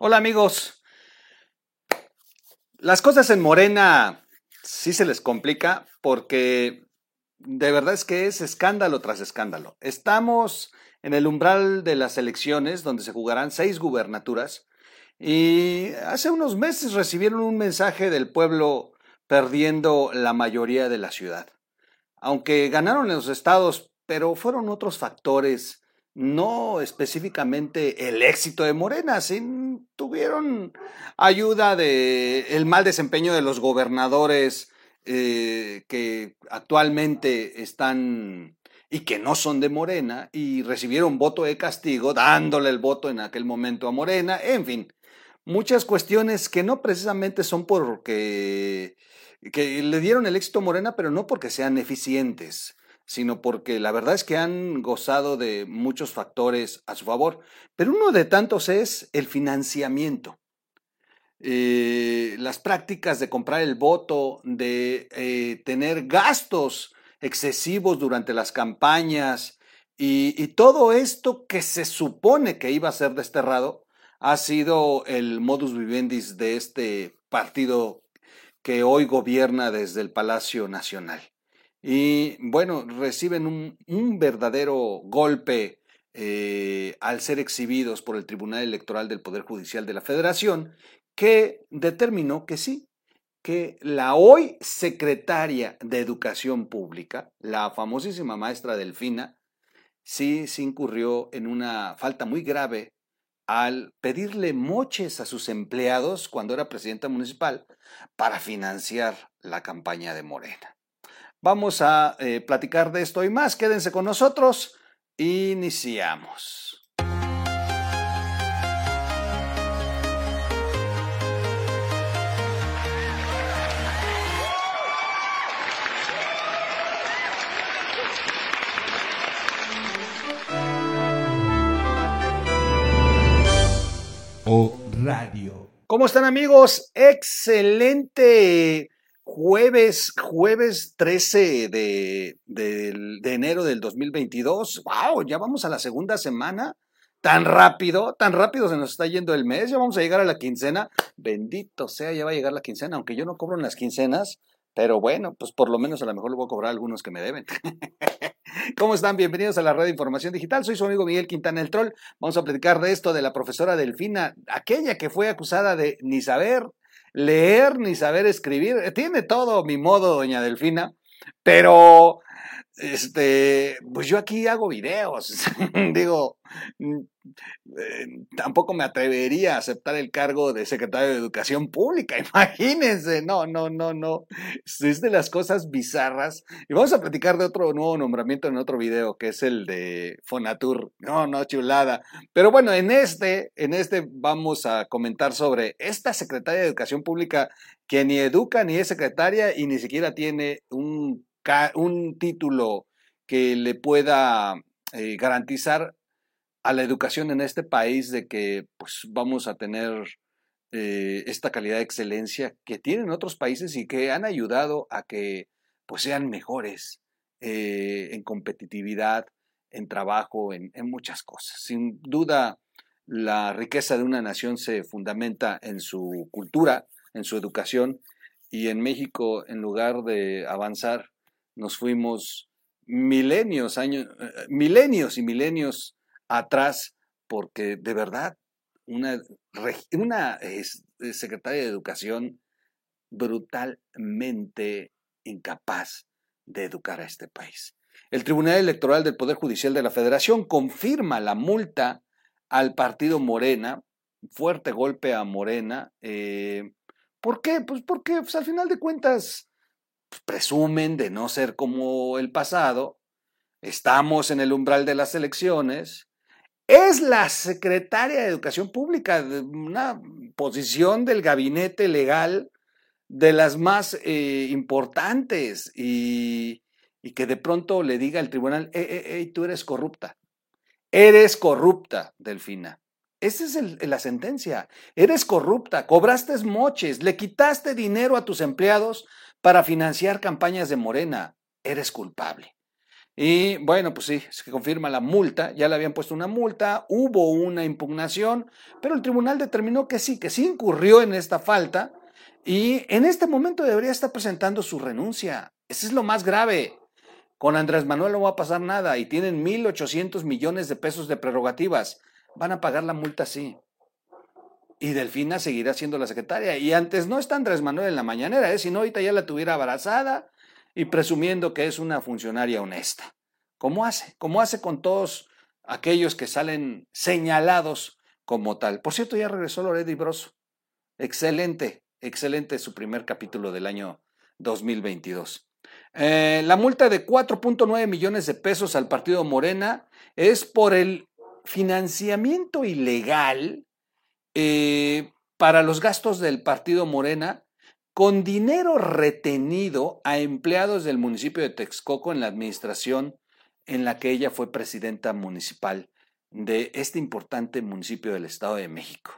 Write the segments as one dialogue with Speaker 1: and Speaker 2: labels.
Speaker 1: Hola amigos. Las cosas en Morena sí se les complica porque de verdad es que es escándalo tras escándalo. Estamos en el umbral de las elecciones donde se jugarán seis gubernaturas y hace unos meses recibieron un mensaje del pueblo perdiendo la mayoría de la ciudad. Aunque ganaron en los estados, pero fueron otros factores no específicamente el éxito de Morena, sí tuvieron ayuda de el mal desempeño de los gobernadores eh, que actualmente están y que no son de Morena y recibieron voto de castigo, dándole el voto en aquel momento a Morena, en fin, muchas cuestiones que no precisamente son porque que le dieron el éxito a Morena, pero no porque sean eficientes sino porque la verdad es que han gozado de muchos factores a su favor, pero uno de tantos es el financiamiento. Eh, las prácticas de comprar el voto, de eh, tener gastos excesivos durante las campañas y, y, todo esto que se supone que iba a ser desterrado ha sido el modus vivendi de este partido que hoy gobierna desde el Palacio Nacional. Y bueno, reciben un, verdadero golpe eh, al ser exhibidos por el Tribunal Electoral del Poder Judicial de la Federación, que determinó que sí, que la hoy secretaria de Educación Pública, la famosísima maestra Delfina, sí se incurrió en una falta muy grave al pedirle moches a sus empleados cuando era presidenta municipal para financiar la campaña de Morena. Vamos a eh, platicar de esto y más. Quédense con nosotros. Iniciamos. O Radio. ¿Cómo están amigos? Excelente Jueves, jueves 13 de, de, enero del 2022. ¡Wow! Ya vamos a la segunda semana. Tan rápido, tan rápido se nos está yendo el mes. Ya vamos a llegar a la quincena. Bendito sea, ya va a llegar la quincena, aunque yo no cobro en las quincenas. Pero bueno, pues por lo menos a lo mejor le voy a cobrar algunos que me deben. ¿Cómo están? Bienvenidos a la red de información digital. Soy su amigo Miguel Quintana el Troll. Vamos a platicar de esto de la profesora Delfina, aquella que fue acusada de ni saber leer ni saber escribir. Tiene todo mi modo, doña Delfina, pero este, pues yo aquí hago videos. Digo, eh, tampoco me atrevería a aceptar el cargo de secretario de Educación Pública. Imagínense, no, no, no, no. Es de las cosas bizarras. Y vamos a platicar de otro nuevo nombramiento en otro video, que es el de Fonatur. No, no, chulada. Pero bueno, en este, en este vamos a comentar sobre esta secretaria de Educación Pública que ni educa ni es secretaria y ni siquiera tiene un un título que le pueda eh, garantizar a la educación en este país de que pues, vamos a tener eh, esta calidad de excelencia que tienen otros países y que han ayudado a que pues, sean mejores eh, en competitividad, en trabajo, en, en muchas cosas. Sin duda, la riqueza de una nación se fundamenta en su cultura, en su educación, y en México, en lugar de avanzar nos fuimos milenios, años, eh, milenios y milenios atrás, porque de verdad una, una secretaria de Educación brutalmente incapaz de educar a este país. El Tribunal Electoral del Poder Judicial de la Federación confirma la multa al partido Morena, fuerte golpe a Morena. Eh, ¿Por qué? Pues porque pues, al final de cuentas presumen de no ser como el pasado, estamos en el umbral de las elecciones, es la secretaria de Educación Pública, una posición del gabinete legal de las más eh, importantes y, que de pronto le diga al tribunal, eh, tú eres corrupta, eres corrupta, Delfina. Esa es la sentencia. Eres corrupta, cobraste moches, le quitaste dinero a tus empleados para financiar campañas de Morena. Eres culpable. Y bueno, pues sí, se confirma la multa, ya le habían puesto una multa, hubo una impugnación, pero el tribunal determinó que sí, que sí incurrió en esta falta y en este momento debería estar presentando su renuncia. Ese es lo más grave. Con Andrés Manuel no va a pasar nada y tienen 1.800 millones de pesos de prerrogativas. Van a pagar la multa sí. Y Delfina seguirá siendo la secretaria. Y antes no está Andrés Manuel en la mañanera, ¿eh? si no ahorita ya la tuviera abrazada y presumiendo que es una funcionaria honesta. ¿Cómo hace? ¿Cómo hace con todos aquellos que salen señalados como tal? Por cierto, ya regresó Loredo Broso. Excelente, excelente su primer capítulo del año 2022. Eh, la multa de 4.9 millones de pesos al partido Morena es por el financiamiento ilegal eh, para los gastos del partido Morena con dinero retenido a empleados del municipio de Texcoco en la administración en la que ella fue presidenta municipal de este importante municipio del Estado de México.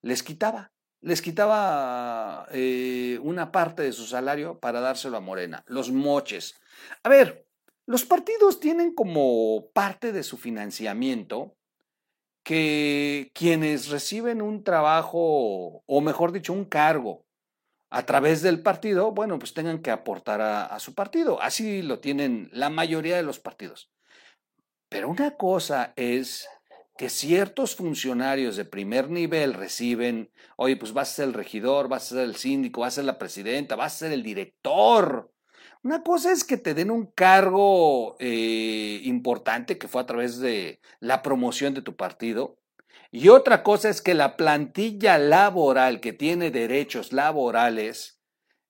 Speaker 1: Les quitaba, les quitaba eh, una parte de su salario para dárselo a Morena, los moches. A ver, los partidos tienen como parte de su financiamiento que quienes reciben un trabajo, o mejor dicho, un cargo a través del partido, bueno, pues tengan que aportar a, su partido. Así lo tienen la mayoría de los partidos. Pero una cosa es que ciertos funcionarios de primer nivel reciben, oye, pues vas a ser el regidor, vas a ser el síndico, vas a ser la presidenta, vas a ser el director. Una cosa es que te den un cargo eh, importante que fue a través de la promoción de tu partido, y otra cosa es que la plantilla laboral que tiene derechos laborales,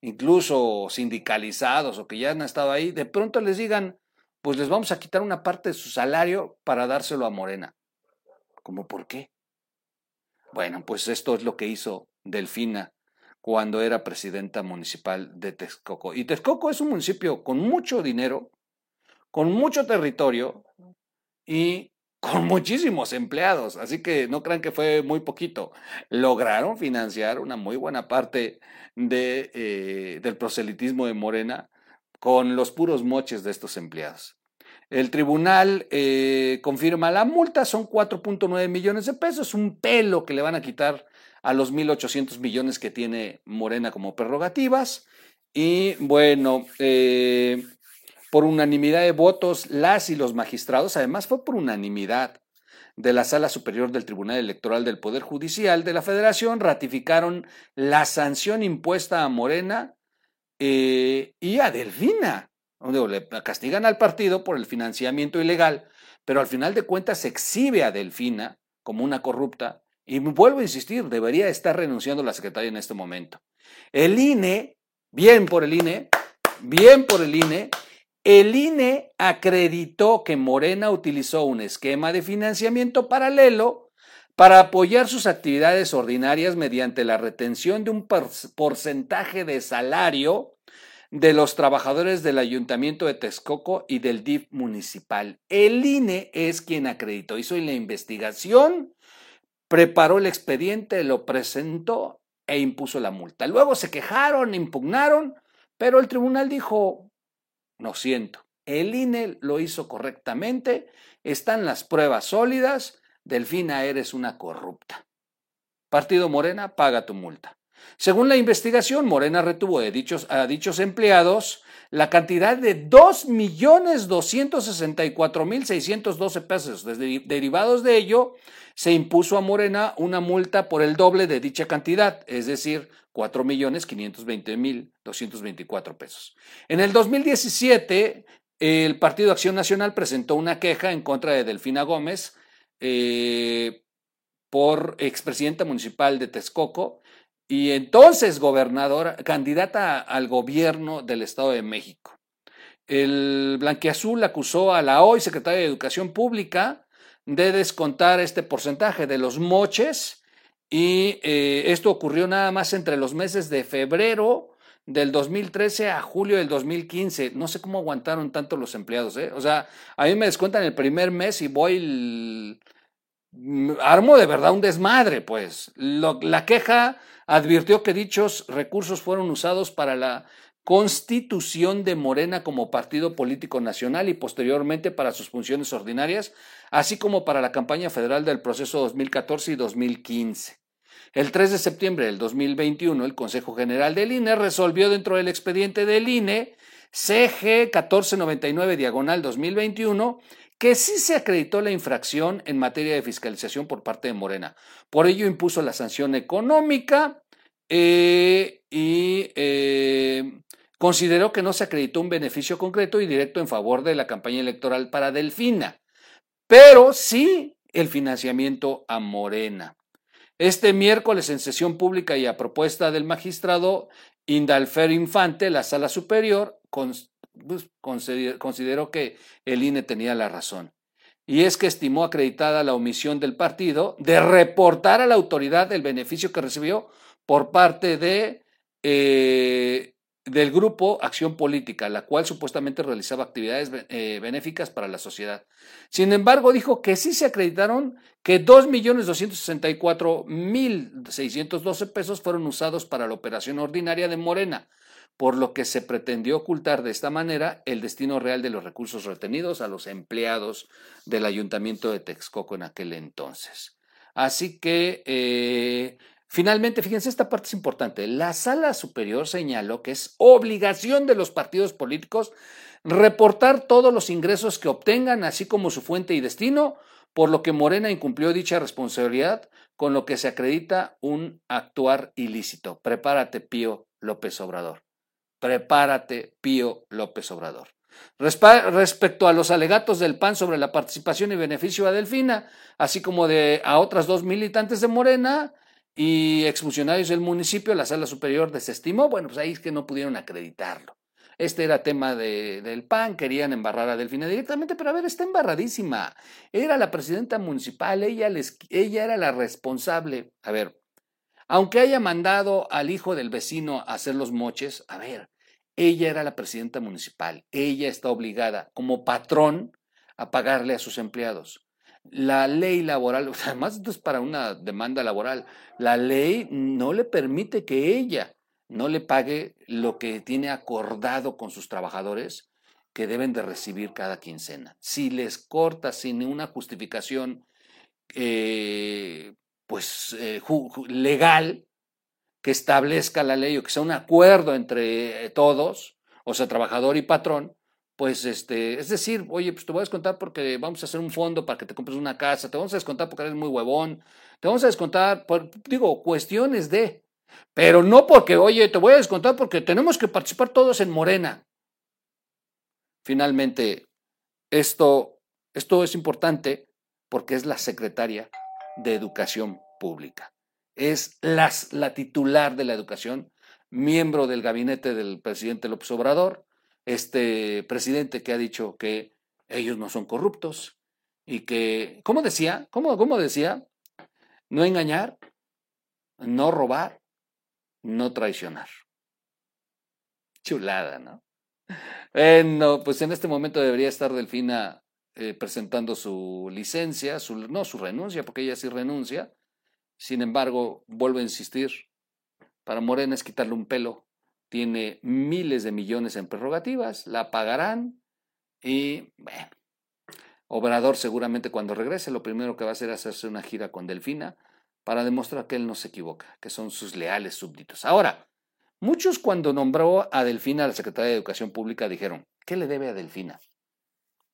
Speaker 1: incluso sindicalizados o que ya han estado ahí, de pronto les digan, pues les vamos a quitar una parte de su salario para dárselo a Morena. ¿Cómo por qué? Bueno, pues esto es lo que hizo Delfina cuando era presidenta municipal de Texcoco. Y Texcoco es un municipio con mucho dinero, con mucho territorio y con muchísimos empleados, así que no crean que fue muy poquito. Lograron financiar una muy buena parte de, eh, del proselitismo de Morena con los puros moches de estos empleados. El tribunal eh, confirma la multa, son 4.9 millones de pesos, un pelo que le van a quitar a los 1.800 millones que tiene Morena como prerrogativas. Y bueno, eh, por unanimidad de votos, las y los magistrados, además fue por unanimidad de la Sala Superior del Tribunal Electoral del Poder Judicial de la Federación, ratificaron la sanción impuesta a Morena eh, y a Delfina. Le castigan al partido por el financiamiento ilegal, pero al final de cuentas se exhibe a Delfina como una corrupta. Y vuelvo a insistir, debería estar renunciando la secretaria en este momento. El INE, bien por el INE, bien por el INE, el INE acreditó que Morena utilizó un esquema de financiamiento paralelo para apoyar sus actividades ordinarias mediante la retención de un porcentaje de salario de los trabajadores del Ayuntamiento de Texcoco y del DIF municipal. El INE es quien acreditó, hizo la investigación, preparó el expediente, lo presentó e impuso la multa. Luego se quejaron, impugnaron, pero el tribunal dijo, no siento. El INE lo hizo correctamente, están las pruebas sólidas, Delfina eres una corrupta. Partido Morena, paga tu multa. Según la investigación, Morena retuvo de dichos, a dichos empleados la cantidad de 2.264.612 pesos. Derivados de ello, se impuso a Morena una multa por el doble de dicha cantidad, es decir, 4.520.224 pesos. En el 2017, el Partido Acción Nacional presentó una queja en contra de Delfina Gómez eh, por expresidenta municipal de Texcoco y entonces gobernadora, candidata al gobierno del Estado de México. El Blanquiazul acusó a la hoy secretaria de Educación Pública de descontar este porcentaje de los moches y eh, esto ocurrió nada más entre los meses de febrero del 2013 a julio del 2015. No sé cómo aguantaron tanto los empleados. ¿eh? O sea, a mí me descuentan el primer mes y voy... armo de verdad un desmadre, pues. la queja advirtió que dichos recursos fueron usados para la constitución de Morena como partido político nacional y posteriormente para sus funciones ordinarias, así como para la campaña federal del proceso 2014 y 2015. El 3 de septiembre del 2021, el Consejo General del INE resolvió dentro del expediente del INE CG 1499 diagonal 2021 que sí se acreditó la infracción en materia de fiscalización por parte de Morena. Por ello impuso la sanción económica eh, y eh, consideró que no se acreditó un beneficio concreto y directo en favor de la campaña electoral para Delfina, pero sí el financiamiento a Morena. Este miércoles en sesión pública y a propuesta del magistrado Indalfer Infante, la sala superior, pues, consideró que el INE tenía la razón. Y es que estimó acreditada la omisión del partido de reportar a la autoridad el beneficio que recibió por parte de, eh, del grupo Acción Política, la cual supuestamente realizaba actividades eh, benéficas para la sociedad. Sin embargo, dijo que sí se acreditaron que 2.264.612 pesos fueron usados para la operación ordinaria de Morena, por lo que se pretendió ocultar de esta manera el destino real de los recursos retenidos a los empleados del ayuntamiento de Texcoco en aquel entonces. Así que, eh, finalmente, fíjense, esta parte es importante. La sala superior señaló que es obligación de los partidos políticos reportar todos los ingresos que obtengan, así como su fuente y destino, por lo que Morena incumplió dicha responsabilidad, con lo que se acredita un actuar ilícito. Prepárate, Pío López Obrador. Prepárate, Pío López Obrador. Respecto a los alegatos del PAN sobre la participación y beneficio a Delfina, así como de a otras dos militantes de Morena y exfuncionarios del municipio, la sala superior desestimó, bueno, pues ahí es que no pudieron acreditarlo. Este era tema de, del PAN, querían embarrar a Delfina directamente, pero a ver, está embarradísima. Era la presidenta municipal, ella, les, ella era la responsable. A ver, aunque haya mandado al hijo del vecino a hacer los moches, a ver, ella era la presidenta municipal, ella está obligada como patrón a pagarle a sus empleados. La ley laboral, además esto es para una demanda laboral, la ley no le permite que ella no le pague lo que tiene acordado con sus trabajadores que deben de recibir cada quincena. Si les corta sin una justificación eh, pues, eh, legal que establezca la ley o que sea un acuerdo entre todos, o sea, trabajador y patrón, pues este, es decir, oye, pues te voy a descontar porque vamos a hacer un fondo para que te compres una casa, te vamos a descontar porque eres muy huevón, te vamos a descontar, por, digo, cuestiones de, pero no porque, oye, te voy a descontar porque tenemos que participar todos en Morena. Finalmente, esto, esto es importante porque es la secretaria de Educación Pública. Es la titular de la educación, miembro del gabinete del presidente López Obrador, este presidente que ha dicho que ellos no son corruptos y que, ¿cómo decía? ¿Cómo, cómo decía? No engañar, no robar, no traicionar. Chulada, ¿no? Bueno, pues en este momento debería estar Delfina eh, presentando su licencia, su, no su renuncia, porque ella sí renuncia. Sin embargo, vuelvo a insistir, para Morena es quitarle un pelo. Tiene miles de millones en prerrogativas, la pagarán y, bueno, Obrador seguramente cuando regrese lo primero que va a hacer es hacerse una gira con Delfina para demostrar que él no se equivoca, que son sus leales súbditos. Ahora, muchos cuando nombró a Delfina a la Secretaría de Educación Pública dijeron, ¿qué le debe a Delfina?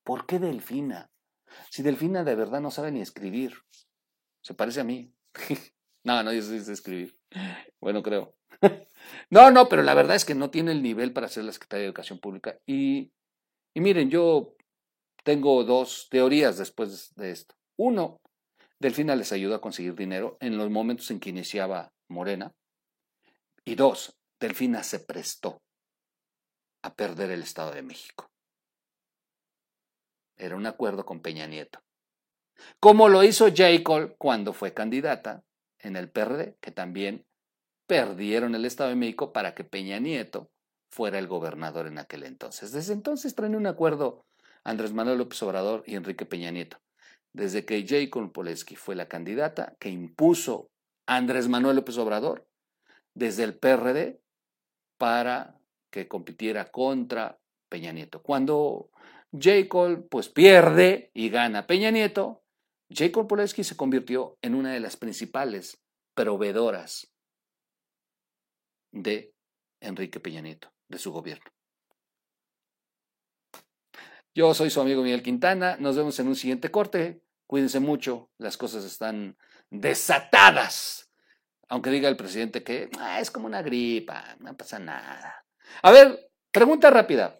Speaker 1: ¿Por qué Delfina? Si Delfina de verdad no sabe ni escribir. Se parece a mí. no, no, yo sé escribir. Bueno, creo. no, no, pero la verdad es que no tiene el nivel para ser la Secretaria de Educación Pública. Y, miren, yo tengo dos teorías después de esto. Uno, Delfina les ayudó a conseguir dinero en los momentos en que iniciaba Morena. Y dos, Delfina se prestó a perder el Estado de México. Era un acuerdo con Peña Nieto. Como lo hizo Jacob cuando fue candidata en el PRD, que también perdieron el Estado de México para que Peña Nieto fuera el gobernador en aquel entonces. Desde entonces traen un acuerdo Andrés Manuel López Obrador y Enrique Peña Nieto. Desde que Jacob Poleski fue la candidata que impuso Andrés Manuel López Obrador desde el PRD para que compitiera contra Peña Nieto. Cuando Jacob pues pierde y gana Peña Nieto, Jacob Poleski se convirtió en una de las principales proveedoras de Enrique Peña Nieto, de su gobierno. Yo soy su amigo Miguel Quintana, nos vemos en un siguiente corte. Cuídense mucho, las cosas están desatadas. Aunque diga el presidente que ah, es como una gripa, no pasa nada. A ver, pregunta rápida.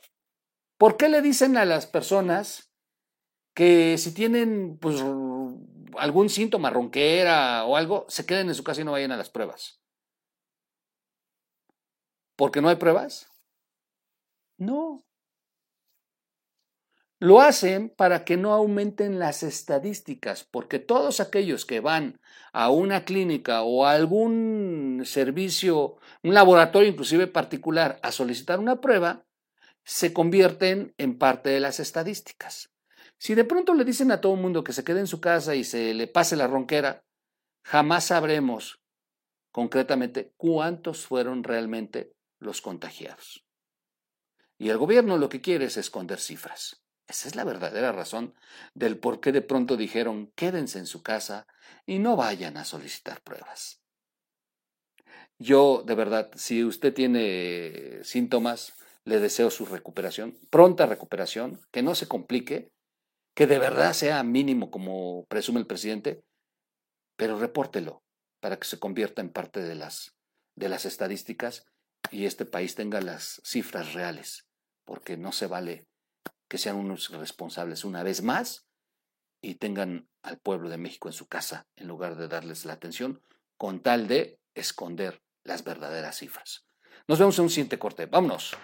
Speaker 1: ¿Por qué le dicen a las personas que si tienen pues, algún síntoma, ronquera o algo, se queden en su casa y no vayan a las pruebas? ¿Porque no hay pruebas? No. Lo hacen para que no aumenten las estadísticas, porque todos aquellos que van a una clínica o a algún servicio, un laboratorio inclusive particular, a solicitar una prueba, se convierten en parte de las estadísticas. Si de pronto le dicen a todo el mundo que se quede en su casa y se le pase la ronquera, jamás sabremos concretamente cuántos fueron realmente los contagiados. Y el gobierno lo que quiere es esconder cifras. Esa es la verdadera razón del por qué de pronto dijeron quédense en su casa y no vayan a solicitar pruebas. Yo, de verdad, si usted tiene síntomas, le deseo su recuperación, pronta recuperación, que no se complique, que de verdad sea mínimo como presume el presidente, pero repórtelo para que se convierta en parte de las, de las estadísticas y este país tenga las cifras reales, porque no se vale que sean unos responsables una vez más y tengan al pueblo de México en su casa en lugar de darles la atención con tal de esconder las verdaderas cifras. Nos vemos en un siguiente corte. Vámonos.